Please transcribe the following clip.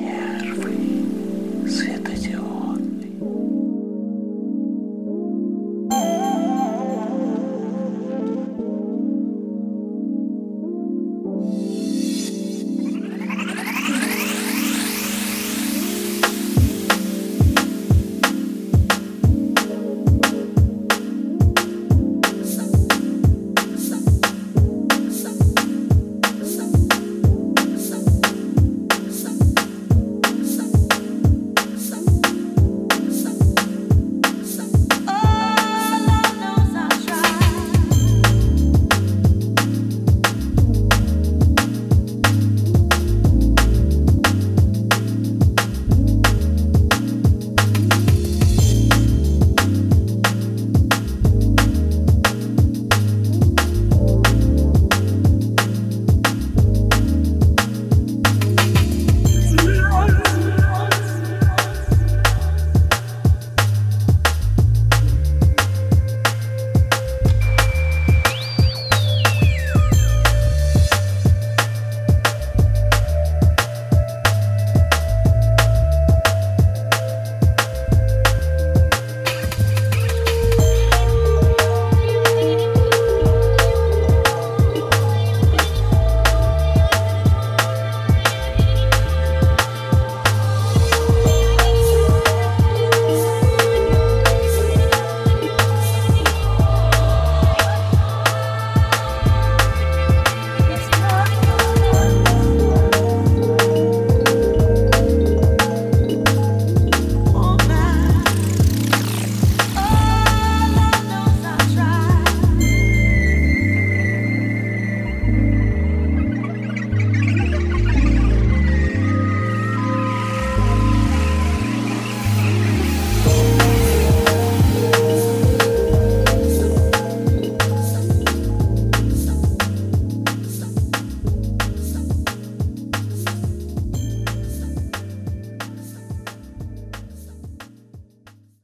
Every